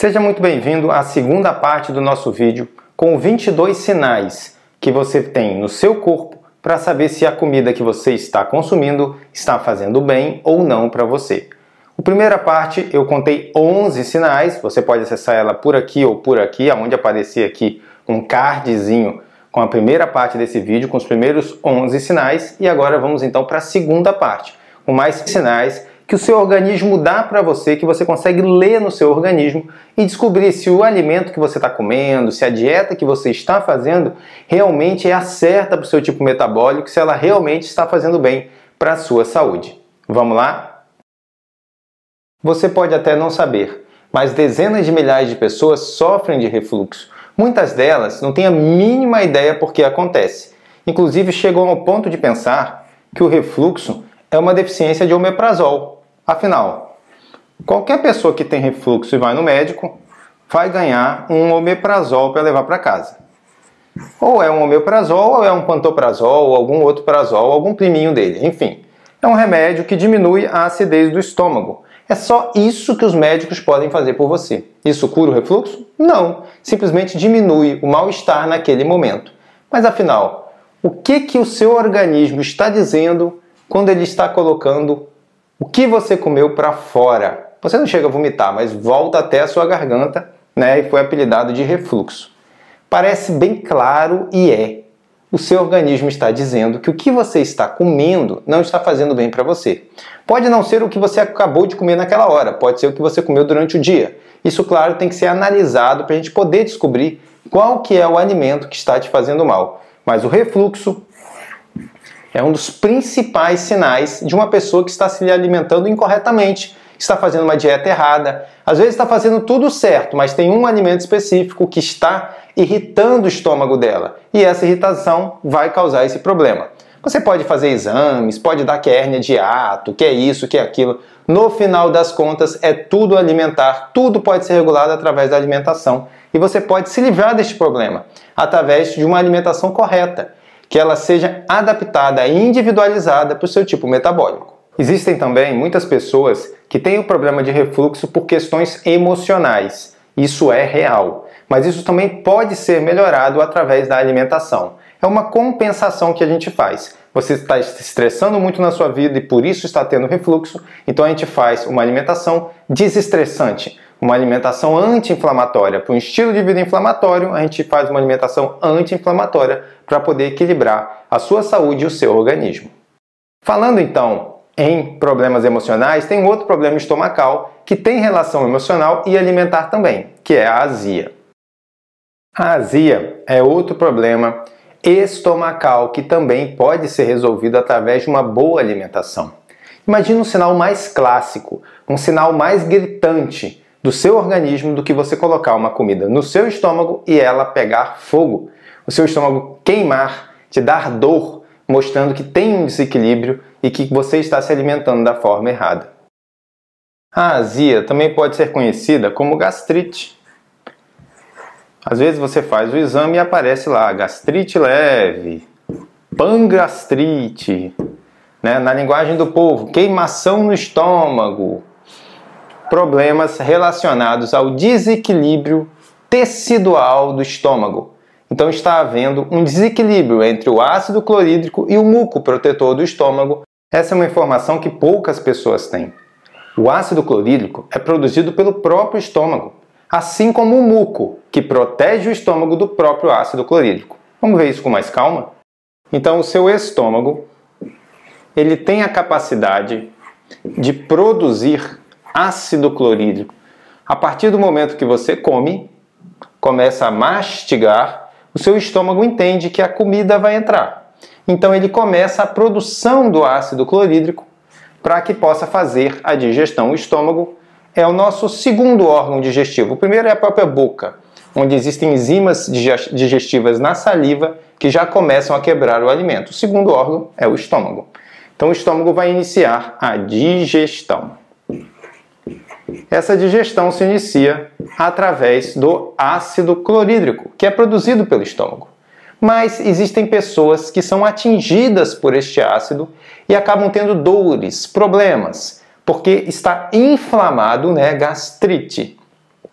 Seja muito bem-vindo à segunda parte do nosso vídeo com 22 sinais que você tem no seu corpo para saber se a comida que você está consumindo está fazendo bem ou não para você. A primeira parte eu contei 11 sinais, você pode acessar ela por aqui ou por aqui, aonde aparecer aqui um cardzinho com a primeira parte desse vídeo, com os primeiros 11 sinais, e agora vamos então para a segunda parte, com mais sinais que o seu organismo dá para você, que você consegue ler no seu organismo e descobrir se o alimento que você está comendo, se a dieta que você está fazendo realmente é a certa para o seu tipo metabólico, se ela realmente está fazendo bem para a sua saúde. Vamos lá? Você pode até não saber, mas dezenas de milhares de pessoas sofrem de refluxo. Muitas delas não têm a mínima ideia por que acontece. Inclusive chegam ao ponto de pensar que o refluxo é uma deficiência de omeprazol, Afinal, qualquer pessoa que tem refluxo e vai no médico vai ganhar um omeprazol para levar para casa. Ou é um omeprazol, ou é um pantoprazol, ou algum outro prazol, algum priminho dele. Enfim, é um remédio que diminui a acidez do estômago. É só isso que os médicos podem fazer por você. Isso cura o refluxo? Não, simplesmente diminui o mal-estar naquele momento. Mas afinal, o que que o seu organismo está dizendo quando ele está colocando o que você comeu para fora. Você não chega a vomitar, mas volta até a sua garganta, né? E foi apelidado de refluxo. Parece bem claro e é. O seu organismo está dizendo que o que você está comendo não está fazendo bem para você. Pode não ser o que você acabou de comer naquela hora, pode ser o que você comeu durante o dia. Isso, claro, tem que ser analisado para a gente poder descobrir qual que é o alimento que está te fazendo mal. Mas o refluxo é um dos principais sinais de uma pessoa que está se alimentando incorretamente, está fazendo uma dieta errada, às vezes está fazendo tudo certo, mas tem um alimento específico que está irritando o estômago dela e essa irritação vai causar esse problema. Você pode fazer exames, pode dar que é hérnia de ato, que é isso, que é aquilo. No final das contas, é tudo alimentar, tudo pode ser regulado através da alimentação. E você pode se livrar deste problema através de uma alimentação correta que ela seja adaptada e individualizada para o seu tipo metabólico. Existem também muitas pessoas que têm o problema de refluxo por questões emocionais. Isso é real, mas isso também pode ser melhorado através da alimentação. É uma compensação que a gente faz. Você está se estressando muito na sua vida e por isso está tendo refluxo, então a gente faz uma alimentação desestressante uma alimentação anti-inflamatória. Para um estilo de vida inflamatório, a gente faz uma alimentação anti-inflamatória para poder equilibrar a sua saúde e o seu organismo. Falando então em problemas emocionais, tem outro problema estomacal que tem relação emocional e alimentar também, que é a azia. A azia é outro problema estomacal que também pode ser resolvido através de uma boa alimentação. Imagina um sinal mais clássico, um sinal mais gritante do seu organismo do que você colocar uma comida no seu estômago e ela pegar fogo. O seu estômago queimar, te dar dor, mostrando que tem um desequilíbrio e que você está se alimentando da forma errada. A azia também pode ser conhecida como gastrite. Às vezes você faz o exame e aparece lá gastrite leve, pangastrite, né? na linguagem do povo, queimação no estômago, problemas relacionados ao desequilíbrio tecidual do estômago. Então está havendo um desequilíbrio entre o ácido clorídrico e o muco protetor do estômago. Essa é uma informação que poucas pessoas têm. O ácido clorídrico é produzido pelo próprio estômago, assim como o muco, que protege o estômago do próprio ácido clorídrico. Vamos ver isso com mais calma? Então, o seu estômago ele tem a capacidade de produzir ácido clorídrico. A partir do momento que você come, começa a mastigar, o seu estômago entende que a comida vai entrar. Então ele começa a produção do ácido clorídrico para que possa fazer a digestão. O estômago é o nosso segundo órgão digestivo. O primeiro é a própria boca, onde existem enzimas digestivas na saliva que já começam a quebrar o alimento. O segundo órgão é o estômago. Então o estômago vai iniciar a digestão. Essa digestão se inicia através do ácido clorídrico, que é produzido pelo estômago. Mas existem pessoas que são atingidas por este ácido e acabam tendo dores, problemas, porque está inflamado, né, gastrite.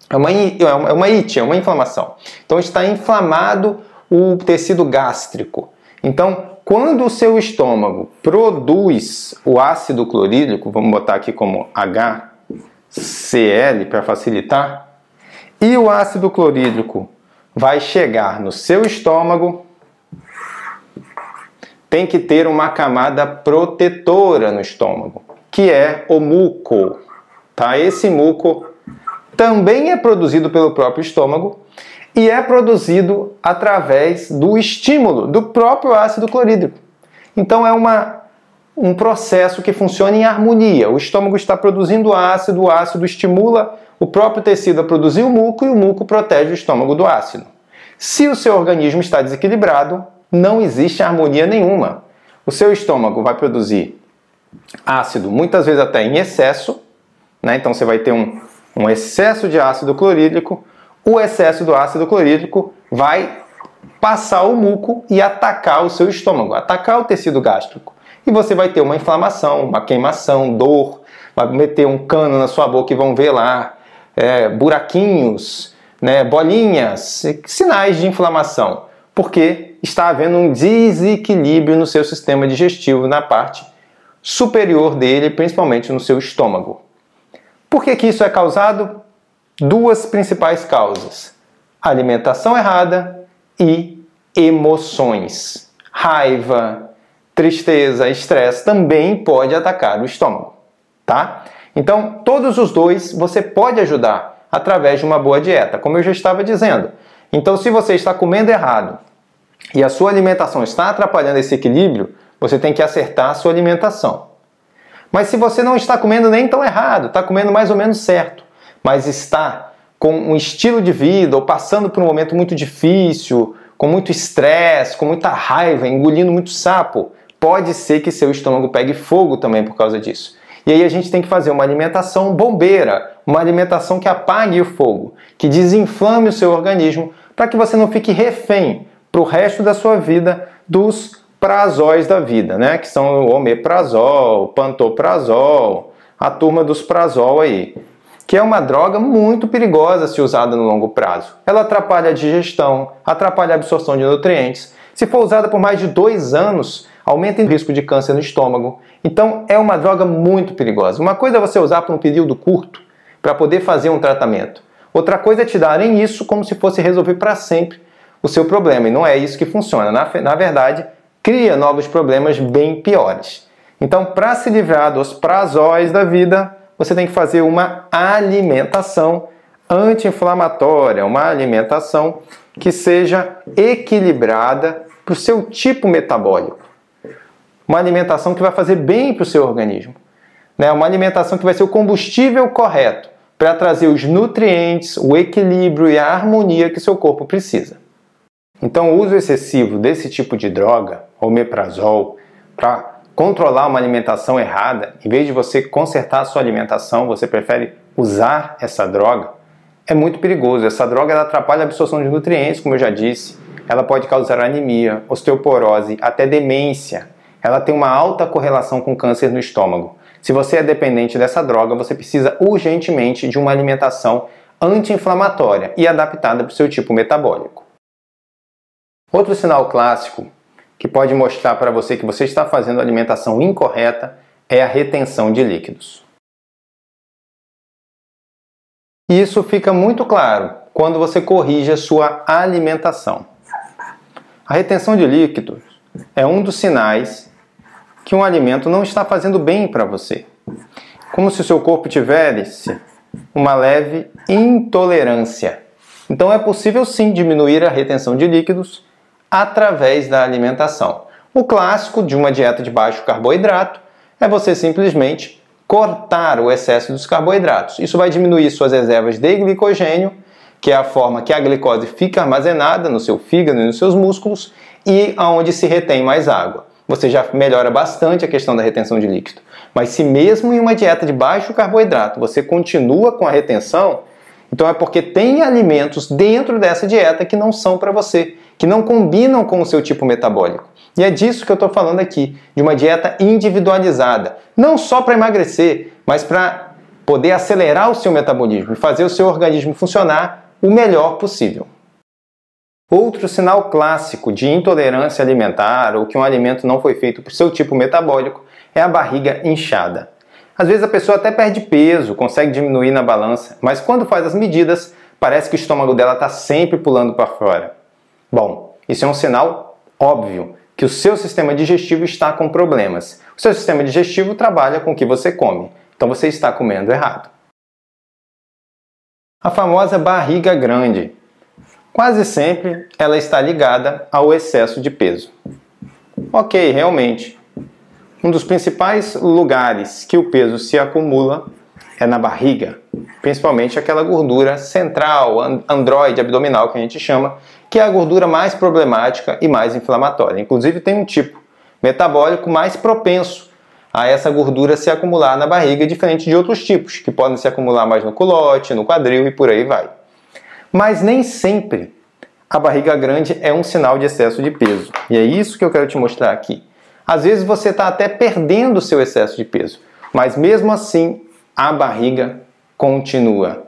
É uma, é uma it, é uma inflamação. Então está inflamado o tecido gástrico. Então, quando o seu estômago produz o ácido clorídrico, vamos botar aqui como HCl para facilitar, e o ácido clorídrico vai chegar no seu estômago, tem que ter uma camada protetora no estômago, que é o muco. Tá? Esse muco também é produzido pelo próprio estômago e é produzido através do estímulo do próprio ácido clorídrico. Então é uma, um processo que funciona em harmonia. O estômago está produzindo ácido, o ácido estimula o próprio tecido a produzir o muco e o muco protege o estômago do ácido. Se o seu organismo está desequilibrado, não existe harmonia nenhuma. O seu estômago vai produzir ácido, muitas vezes até em excesso, né? então você vai ter um, um excesso de ácido clorídrico, o excesso do ácido clorídrico vai passar o muco e atacar o seu estômago, atacar o tecido gástrico. E você vai ter uma inflamação, uma queimação, dor, vai meter um cano na sua boca e vão ver lá é, buraquinhos, né, bolinhas, sinais de inflamação, porque está havendo um desequilíbrio no seu sistema digestivo, na parte superior dele, principalmente no seu estômago. Por que, que isso é causado? Duas principais causas: alimentação errada e emoções. Raiva, tristeza, estresse também pode atacar o estômago, tá? Então, todos os dois você pode ajudar através de uma boa dieta, como eu já estava dizendo. Então, se você está comendo errado e a sua alimentação está atrapalhando esse equilíbrio, você tem que acertar a sua alimentação. Mas se você não está comendo nem tão errado, está comendo mais ou menos certo, mas está com um estilo de vida ou passando por um momento muito difícil, com muito estresse, com muita raiva, engolindo muito sapo, pode ser que seu estômago pegue fogo também por causa disso. E aí a gente tem que fazer uma alimentação bombeira, uma alimentação que apague o fogo, que desinflame o seu organismo, para que você não fique refém para o resto da sua vida dos prazóis da vida, né? Que são o omeprazol, pantoprazol, a turma dos prazol aí, que é uma droga muito perigosa se usada no longo prazo. Ela atrapalha a digestão, atrapalha a absorção de nutrientes. Se for usada por mais de dois anos, aumenta o risco de câncer no estômago. Então é uma droga muito perigosa. Uma coisa é você usar por um período curto para poder fazer um tratamento. Outra coisa é te darem isso como se fosse resolver para sempre o seu problema. E não é isso que funciona. Na, na verdade, cria novos problemas bem piores. Então, para se livrar dos prazóis da vida, você tem que fazer uma alimentação anti-inflamatória, uma alimentação que seja equilibrada para o seu tipo metabólico. Uma alimentação que vai fazer bem para o seu organismo. Né? Uma alimentação que vai ser o combustível correto para trazer os nutrientes, o equilíbrio e a harmonia que seu corpo precisa. Então, o uso excessivo desse tipo de droga, omeprazol, para controlar uma alimentação errada, em vez de você consertar a sua alimentação, você prefere usar essa droga, é muito perigoso. Essa droga ela atrapalha a absorção de nutrientes, como eu já disse. Ela pode causar anemia, osteoporose, até demência. Ela tem uma alta correlação com câncer no estômago. Se você é dependente dessa droga, você precisa urgentemente de uma alimentação anti-inflamatória e adaptada para o seu tipo metabólico. Outro sinal clássico que pode mostrar para você que você está fazendo alimentação incorreta é a retenção de líquidos. E isso fica muito claro quando você corrige a sua alimentação. A retenção de líquidos é um dos sinais que um alimento não está fazendo bem para você. Como se o seu corpo tivesse uma leve intolerância. Então é possível sim diminuir a retenção de líquidos através da alimentação. O clássico de uma dieta de baixo carboidrato é você simplesmente cortar o excesso dos carboidratos. Isso vai diminuir suas reservas de glicogênio, que é a forma que a glicose fica armazenada no seu fígado e nos seus músculos e aonde se retém mais água. Você já melhora bastante a questão da retenção de líquido. Mas se mesmo em uma dieta de baixo carboidrato você continua com a retenção, então é porque tem alimentos dentro dessa dieta que não são para você que não combinam com o seu tipo metabólico. E é disso que eu estou falando aqui, de uma dieta individualizada, não só para emagrecer, mas para poder acelerar o seu metabolismo e fazer o seu organismo funcionar o melhor possível. Outro sinal clássico de intolerância alimentar ou que um alimento não foi feito para o seu tipo metabólico é a barriga inchada. Às vezes a pessoa até perde peso, consegue diminuir na balança, mas quando faz as medidas, parece que o estômago dela está sempre pulando para fora. Bom, isso é um sinal óbvio que o seu sistema digestivo está com problemas. O seu sistema digestivo trabalha com o que você come, então você está comendo errado. A famosa barriga grande. Quase sempre ela está ligada ao excesso de peso. Ok, realmente. Um dos principais lugares que o peso se acumula é na barriga, principalmente aquela gordura central, androide abdominal que a gente chama, que é a gordura mais problemática e mais inflamatória. Inclusive tem um tipo metabólico mais propenso a essa gordura se acumular na barriga, diferente de outros tipos, que podem se acumular mais no culote, no quadril e por aí vai. Mas nem sempre a barriga grande é um sinal de excesso de peso. E é isso que eu quero te mostrar aqui. Às vezes você está até perdendo o seu excesso de peso, mas mesmo assim a barriga continua.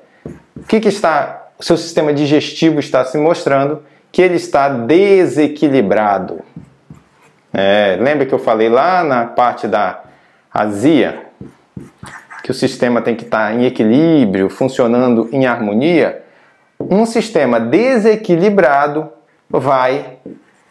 O que, que está, o seu sistema digestivo está se mostrando que ele está desequilibrado. É, lembra que eu falei lá na parte da azia que o sistema tem que estar em equilíbrio, funcionando em harmonia? Um sistema desequilibrado vai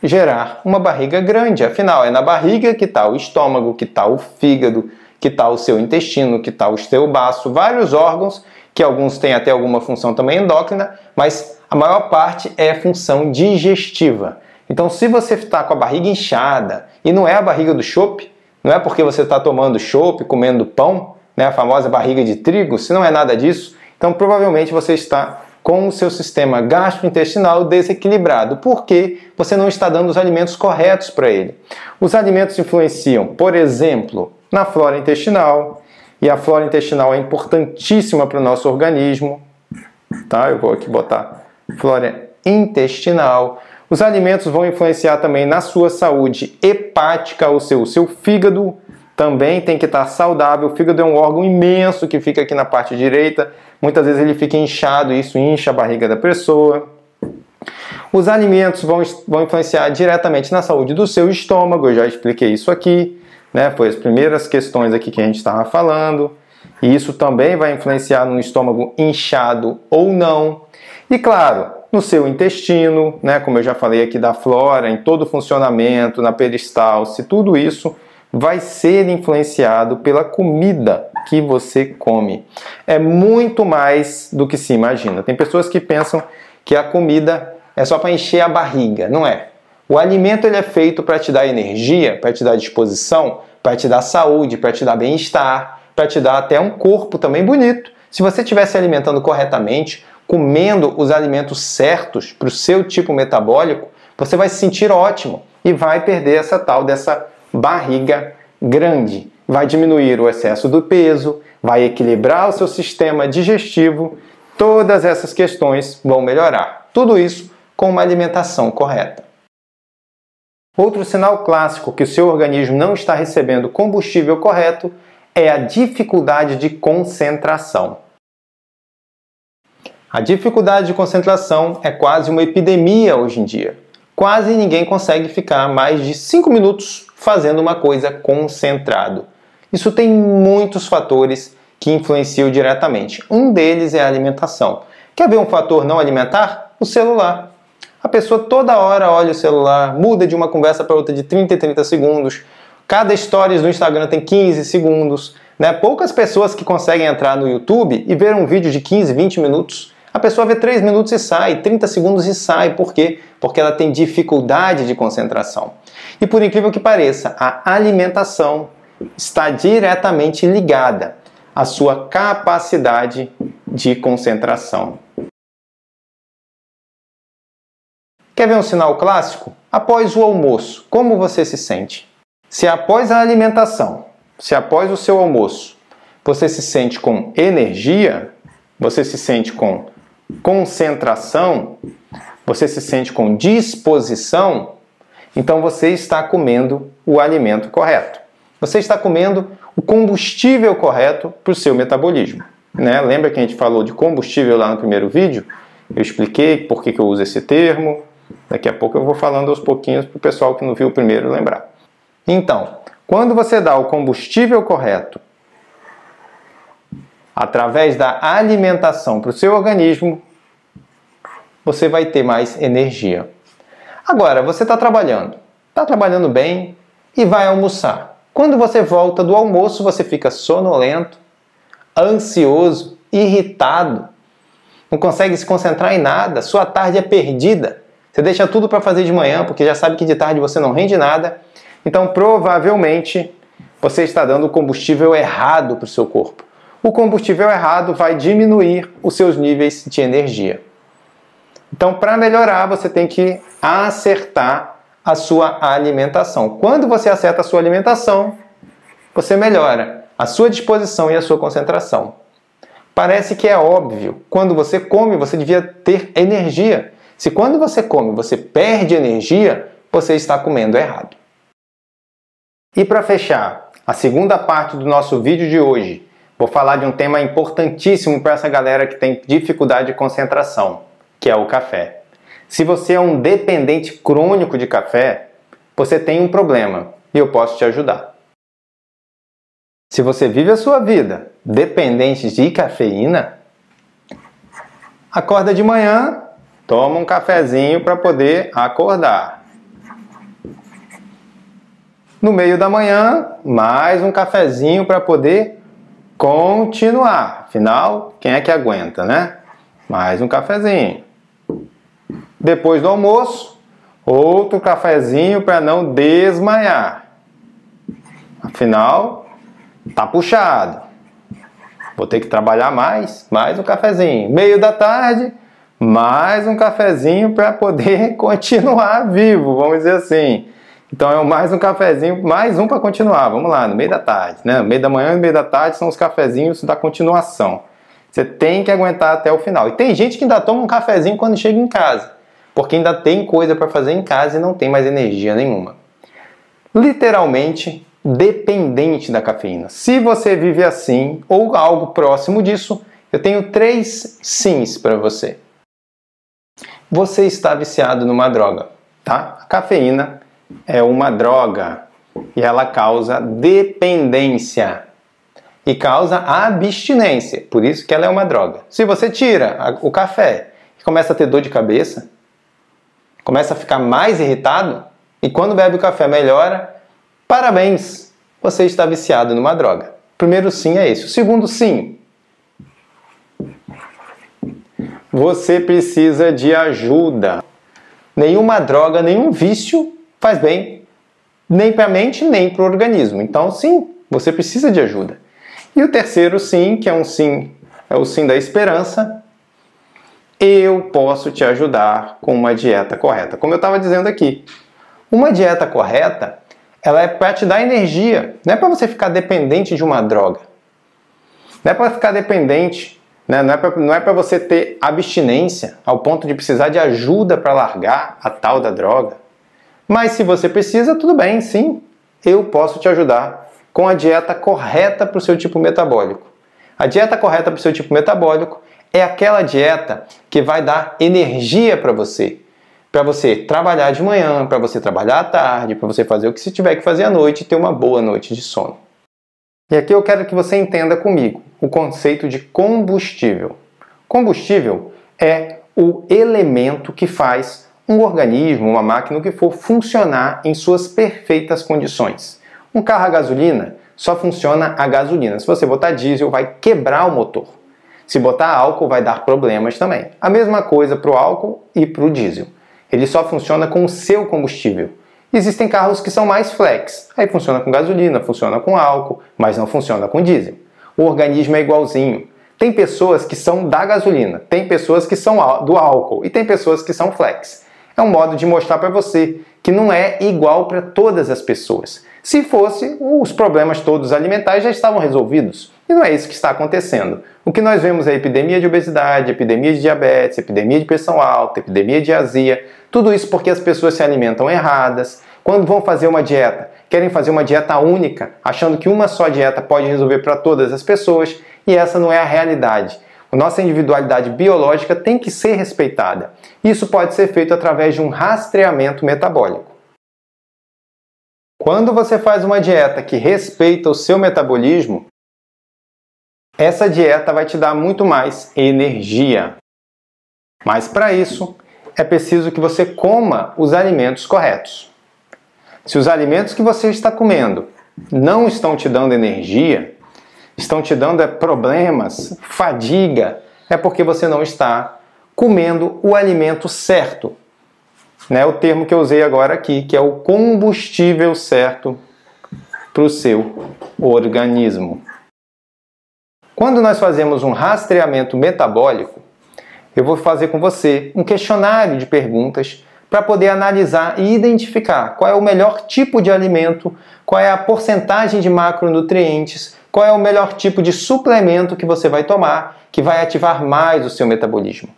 gerar uma barriga grande. Afinal, é na barriga que está o estômago, que está o fígado, que está o seu intestino, que está o seu baço, vários órgãos, que alguns têm até alguma função também endócrina, mas a maior parte é função digestiva. Então, se você está com a barriga inchada, e não é a barriga do chope, não é porque você está tomando chope, comendo pão, né, a famosa barriga de trigo, se não é nada disso, então provavelmente você está com o seu sistema gastrointestinal desequilibrado, porque você não está dando os alimentos corretos para ele. Os alimentos influenciam, por exemplo, na flora intestinal, e a flora intestinal é importantíssima para o nosso organismo. Tá? Eu vou aqui botar flora intestinal. Os alimentos vão influenciar também na sua saúde hepática, o seu, o seu fígado também tem que estar saudável. O fígado é um órgão imenso que fica aqui na parte direita. Muitas vezes ele fica inchado isso incha a barriga da pessoa. Os alimentos vão, vão influenciar diretamente na saúde do seu estômago, eu já expliquei isso aqui, né? Foi as primeiras questões aqui que a gente estava falando. E isso também vai influenciar no estômago inchado ou não. E claro, no seu intestino, né? Como eu já falei aqui da flora, em todo o funcionamento, na peristalse, tudo isso vai ser influenciado pela comida que você come. É muito mais do que se imagina. Tem pessoas que pensam que a comida é só para encher a barriga, não é? O alimento ele é feito para te dar energia, para te dar disposição, para te dar saúde, para te dar bem-estar, para te dar até um corpo também bonito. Se você estiver se alimentando corretamente, comendo os alimentos certos para o seu tipo metabólico, você vai se sentir ótimo e vai perder essa tal dessa barriga grande. Vai diminuir o excesso do peso, vai equilibrar o seu sistema digestivo, todas essas questões vão melhorar. Tudo isso com uma alimentação correta. Outro sinal clássico que o seu organismo não está recebendo combustível correto é a dificuldade de concentração. A dificuldade de concentração é quase uma epidemia hoje em dia. Quase ninguém consegue ficar mais de 5 minutos fazendo uma coisa concentrado. Isso tem muitos fatores que influenciam diretamente. Um deles é a alimentação. Quer ver um fator não alimentar? O celular. A pessoa toda hora olha o celular, muda de uma conversa para outra de 30 em 30 segundos. Cada stories no Instagram tem 15 segundos. Né? Poucas pessoas que conseguem entrar no YouTube e ver um vídeo de 15, 20 minutos. A pessoa vê 3 minutos e sai, 30 segundos e sai. Por quê? Porque ela tem dificuldade de concentração. E por incrível que pareça, a alimentação está diretamente ligada à sua capacidade de concentração. Quer ver um sinal clássico? Após o almoço, como você se sente? Se após a alimentação, se após o seu almoço, você se sente com energia, você se sente com concentração, você se sente com disposição, então você está comendo o alimento correto. Você está comendo o combustível correto para o seu metabolismo. né? Lembra que a gente falou de combustível lá no primeiro vídeo? Eu expliquei por que, que eu uso esse termo. Daqui a pouco eu vou falando aos pouquinhos para o pessoal que não viu o primeiro lembrar. Então, quando você dá o combustível correto através da alimentação para o seu organismo, você vai ter mais energia. Agora, você está trabalhando, está trabalhando bem e vai almoçar. Quando você volta do almoço, você fica sonolento, ansioso, irritado, não consegue se concentrar em nada, sua tarde é perdida. Você deixa tudo para fazer de manhã porque já sabe que de tarde você não rende nada. Então, provavelmente, você está dando o combustível errado para o seu corpo. O combustível errado vai diminuir os seus níveis de energia. Então, para melhorar, você tem que acertar a sua alimentação. Quando você acerta a sua alimentação, você melhora a sua disposição e a sua concentração. Parece que é óbvio. Quando você come, você devia ter energia. Se quando você come você perde energia, você está comendo errado. E para fechar, a segunda parte do nosso vídeo de hoje, vou falar de um tema importantíssimo para essa galera que tem dificuldade de concentração, que é o café. Se você é um dependente crônico de café, você tem um problema e eu posso te ajudar. Se você vive a sua vida dependente de cafeína, acorda de manhã, toma um cafezinho para poder acordar. No meio da manhã, mais um cafezinho para poder continuar. Afinal, quem é que aguenta, né? Mais um cafezinho. Depois do almoço, outro cafezinho para não desmaiar. Afinal, Tá puxado. Vou ter que trabalhar mais, mais um cafezinho. Meio da tarde, mais um cafezinho para poder continuar vivo, vamos dizer assim. Então é mais um cafezinho, mais um para continuar. Vamos lá, no meio da tarde, né? Meio da manhã e meio da tarde são os cafezinhos da continuação. Você tem que aguentar até o final. E tem gente que ainda toma um cafezinho quando chega em casa, porque ainda tem coisa para fazer em casa e não tem mais energia nenhuma. Literalmente, dependente da cafeína. Se você vive assim ou algo próximo disso, eu tenho três sims para você. Você está viciado numa droga, tá? A cafeína é uma droga e ela causa dependência e causa abstinência, por isso que ela é uma droga. Se você tira o café e começa a ter dor de cabeça, começa a ficar mais irritado e quando bebe o café melhora, Parabéns! Você está viciado numa droga. Primeiro sim é esse. O segundo sim. Você precisa de ajuda. Nenhuma droga, nenhum vício faz bem, nem para a mente, nem para o organismo. Então, sim, você precisa de ajuda. E o terceiro sim, que é um sim, é o sim da esperança. Eu posso te ajudar com uma dieta correta. Como eu estava dizendo aqui, uma dieta correta ela é para te dar energia, não é para você ficar dependente de uma droga. Não é para ficar dependente, né? não é para é você ter abstinência ao ponto de precisar de ajuda para largar a tal da droga. Mas se você precisa, tudo bem, sim, eu posso te ajudar com a dieta correta para o seu tipo metabólico. A dieta correta para o seu tipo metabólico é aquela dieta que vai dar energia para você, para você trabalhar de manhã, para você trabalhar à tarde, para você fazer o que você tiver que fazer à noite e ter uma boa noite de sono. E aqui eu quero que você entenda comigo o conceito de combustível. Combustível é o elemento que faz um organismo, uma máquina, que for, funcionar em suas perfeitas condições. Um carro a gasolina só funciona a gasolina. Se você botar diesel, vai quebrar o motor. Se botar álcool, vai dar problemas também. A mesma coisa para o álcool e para o diesel. Ele só funciona com o seu combustível. Existem carros que são mais flex, aí funciona com gasolina, funciona com álcool, mas não funciona com diesel. O organismo é igualzinho. Tem pessoas que são da gasolina, tem pessoas que são do álcool e tem pessoas que são flex. É um modo de mostrar para você que não é igual para todas as pessoas. Se fosse, os problemas todos alimentares já estavam resolvidos. E não é isso que está acontecendo. O que nós vemos é epidemia de obesidade, epidemia de diabetes, epidemia de pressão alta, epidemia de azia. Tudo isso porque as pessoas se alimentam erradas. Quando vão fazer uma dieta, querem fazer uma dieta única, achando que uma só dieta pode resolver para todas as pessoas e essa não é a realidade. Nossa individualidade biológica tem que ser respeitada. Isso pode ser feito através de um rastreamento metabólico. Quando você faz uma dieta que respeita o seu metabolismo, essa dieta vai te dar muito mais energia. Mas para isso, é preciso que você coma os alimentos corretos. Se os alimentos que você está comendo não estão te dando energia, estão te dando é, problemas, fadiga, é porque você não está comendo o alimento certo. Né? O termo que eu usei agora aqui, que é o combustível certo para o seu organismo. Quando nós fazemos um rastreamento metabólico, eu vou fazer com você um questionário de perguntas para poder analisar e identificar qual é o melhor tipo de alimento, qual é a porcentagem de macronutrientes, qual é o melhor tipo de suplemento que você vai tomar que vai ativar mais o seu metabolismo.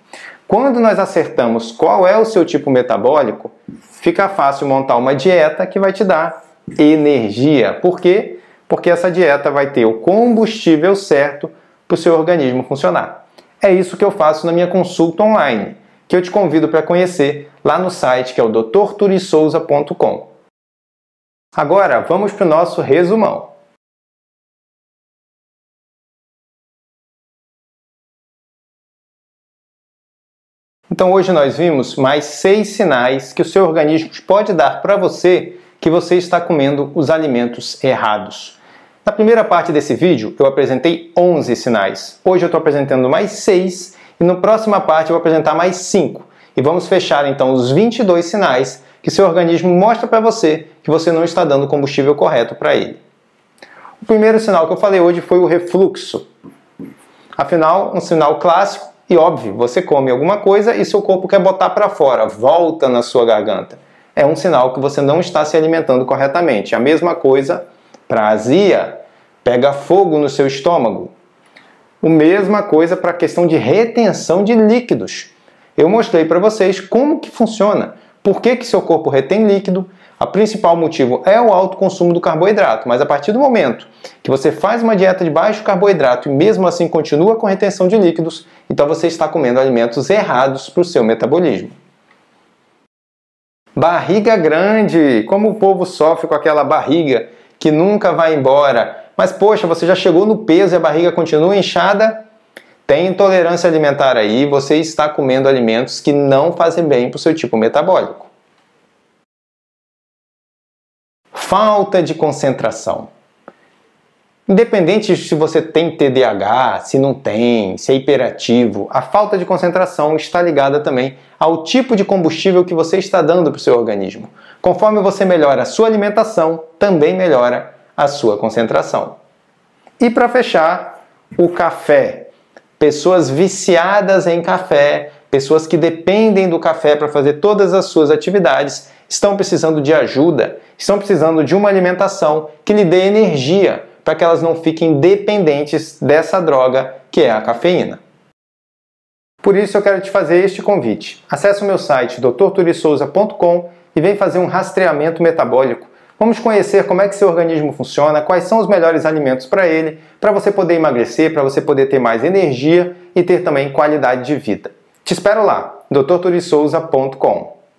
Quando nós acertamos qual é o seu tipo metabólico, fica fácil montar uma dieta que vai te dar energia. Por quê? Porque essa dieta vai ter o combustível certo para o seu organismo funcionar. É isso que eu faço na minha consulta online, que eu te convido para conhecer lá no site que é o drturissouza.com. Agora vamos para o nosso resumão. Então hoje nós vimos mais seis sinais que o seu organismo pode dar para você que você está comendo os alimentos errados. Na primeira parte desse vídeo, eu apresentei 11 sinais. Hoje eu estou apresentando mais 6 e na próxima parte eu vou apresentar mais 5. E vamos fechar então os 22 sinais que seu organismo mostra para você que você não está dando combustível correto para ele. O primeiro sinal que eu falei hoje foi o refluxo. Afinal, um sinal clássico e óbvio, você come alguma coisa e seu corpo quer botar para fora, volta na sua garganta. É um sinal que você não está se alimentando corretamente. A mesma coisa para azia, pega fogo no seu estômago. A mesma coisa para a questão de retenção de líquidos. Eu mostrei para vocês como que funciona. Por que, que seu corpo retém líquido? O principal motivo é o alto consumo do carboidrato, mas a partir do momento que você faz uma dieta de baixo carboidrato e mesmo assim continua com retenção de líquidos, então você está comendo alimentos errados para o seu metabolismo. Barriga grande! Como o povo sofre com aquela barriga que nunca vai embora. Mas poxa, você já chegou no peso e a barriga continua inchada? Tem intolerância alimentar aí, você está comendo alimentos que não fazem bem para o seu tipo metabólico. Falta de concentração. Independente se você tem TDAH, se não tem, se é hiperativo, a falta de concentração está ligada também ao tipo de combustível que você está dando para o seu organismo. Conforme você melhora a sua alimentação, também melhora a sua concentração. E para fechar, o café. Pessoas viciadas em café, pessoas que dependem do café para fazer todas as suas atividades, estão precisando de ajuda, estão precisando de uma alimentação que lhe dê energia para que elas não fiquem dependentes dessa droga que é a cafeína. Por isso eu quero te fazer este convite. Acesse o meu site drturissouza.com e vem fazer um rastreamento metabólico. Vamos conhecer como é que seu organismo funciona, quais são os melhores alimentos para ele, para você poder emagrecer, para você poder ter mais energia e ter também qualidade de vida. Te espero lá, drturissouza.com.